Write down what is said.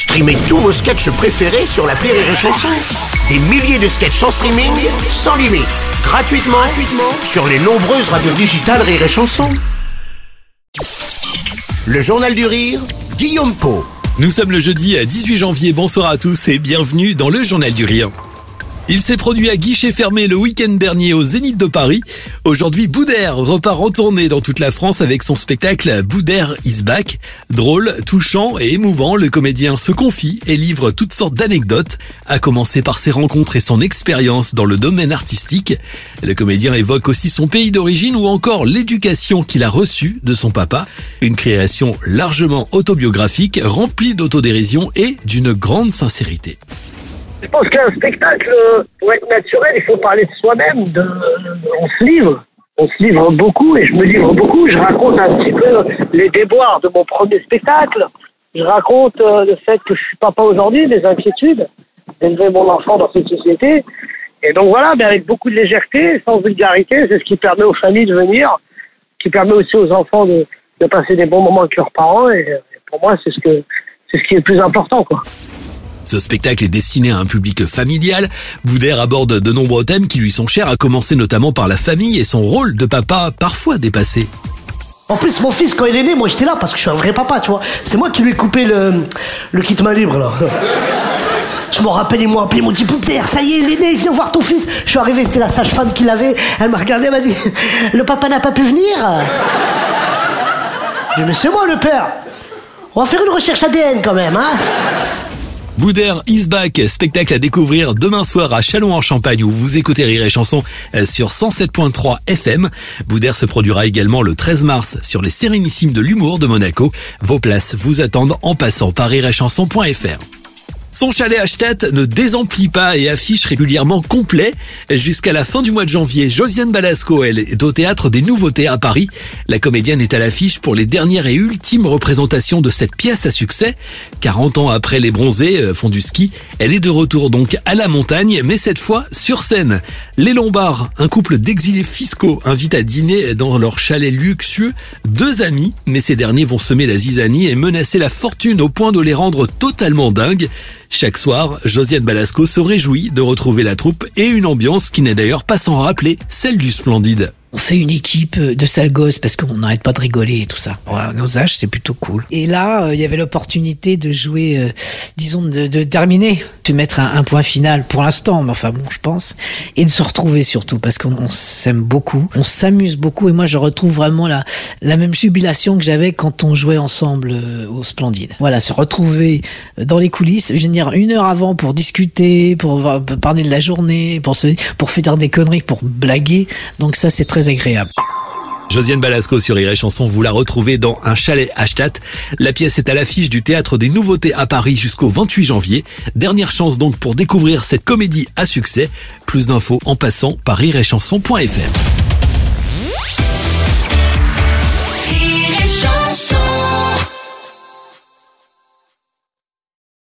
Streamez tous vos sketchs préférés sur la Rire et Chanson. Des milliers de sketchs en streaming, sans limite, gratuitement, gratuitement sur les nombreuses radios digitales Rire et Chanson. Le Journal du Rire, Guillaume Po. Nous sommes le jeudi 18 janvier, bonsoir à tous et bienvenue dans le Journal du Rire. Il s'est produit à guichet fermé le week-end dernier au Zénith de Paris. Aujourd'hui, Boudère repart en tournée dans toute la France avec son spectacle Boudère is back. Drôle, touchant et émouvant, le comédien se confie et livre toutes sortes d'anecdotes, à commencer par ses rencontres et son expérience dans le domaine artistique. Le comédien évoque aussi son pays d'origine ou encore l'éducation qu'il a reçue de son papa. Une création largement autobiographique, remplie d'autodérision et d'une grande sincérité. Je pense qu'un spectacle, pour être naturel, il faut parler de soi-même. De, on se livre. On se livre beaucoup et je me livre beaucoup. Je raconte un petit peu les déboires de mon premier spectacle. Je raconte euh, le fait que je suis papa aujourd'hui, les inquiétudes d'élever mon enfant dans cette société. Et donc voilà, mais avec beaucoup de légèreté, sans vulgarité, c'est ce qui permet aux familles de venir, qui permet aussi aux enfants de, de passer des bons moments avec leurs parents. Et, et pour moi, c'est ce que c'est ce qui est le plus important, quoi. Ce spectacle est destiné à un public familial. Boudère aborde de nombreux thèmes qui lui sont chers, à commencer notamment par la famille et son rôle de papa parfois dépassé. En plus, mon fils, quand il est né, moi j'étais là parce que je suis un vrai papa, tu vois. C'est moi qui lui ai coupé le, le kit main libre, là. Je m'en rappelle, ils m'ont appelé, ils m'ont dit ça y est, il est né, viens voir ton fils. Je suis arrivé, c'était la sage-femme qui l'avait. Elle m'a regardé, elle m'a dit Le papa n'a pas pu venir J'ai dit Mais c'est moi le père. On va faire une recherche ADN quand même, hein Boudère is back, spectacle à découvrir demain soir à Châlons-en-Champagne où vous écoutez Rire et Chanson euh, sur 107.3 FM. Boudère se produira également le 13 mars sur les Sérénissimes de l'humour de Monaco. Vos places vous attendent en passant par rireetchanson.fr. Son chalet Stadt ne désemplit pas et affiche régulièrement complet. Jusqu'à la fin du mois de janvier, Josiane Balasco, elle, est au théâtre des Nouveautés à Paris. La comédienne est à l'affiche pour les dernières et ultimes représentations de cette pièce à succès. 40 ans après Les Bronzés euh, font du ski, elle est de retour donc à la montagne, mais cette fois sur scène. Les Lombards, un couple d'exilés fiscaux, invitent à dîner dans leur chalet luxueux deux amis, mais ces derniers vont semer la zizanie et menacer la fortune au point de les rendre totalement dingues. Chaque soir, Josiane Balasco se réjouit de retrouver la troupe et une ambiance qui n'est d'ailleurs pas sans rappeler celle du Splendide. On fait une équipe de sales gosses parce qu'on n'arrête pas de rigoler et tout ça. À nos âges, c'est plutôt cool. Et là, euh, il y avait l'opportunité de jouer, euh, disons, de, de terminer, de mettre un, point final pour l'instant, mais enfin bon, je pense, et de se retrouver surtout parce qu'on on s'aime beaucoup, on s'amuse beaucoup et moi je retrouve vraiment la, la même jubilation que j'avais quand on jouait ensemble euh, au Splendide. Voilà, se retrouver dans les coulisses, je veux dire, une heure avant pour discuter, pour, pour parler de la journée, pour, se, pour faire des conneries, pour blaguer. Donc ça, c'est très agréable. Josiane Balasco sur Rire Chanson, vous la retrouvez dans un chalet à Stadt. La pièce est à l'affiche du Théâtre des Nouveautés à Paris jusqu'au 28 janvier. Dernière chance donc pour découvrir cette comédie à succès. Plus d'infos en passant par rireetchanson.fr.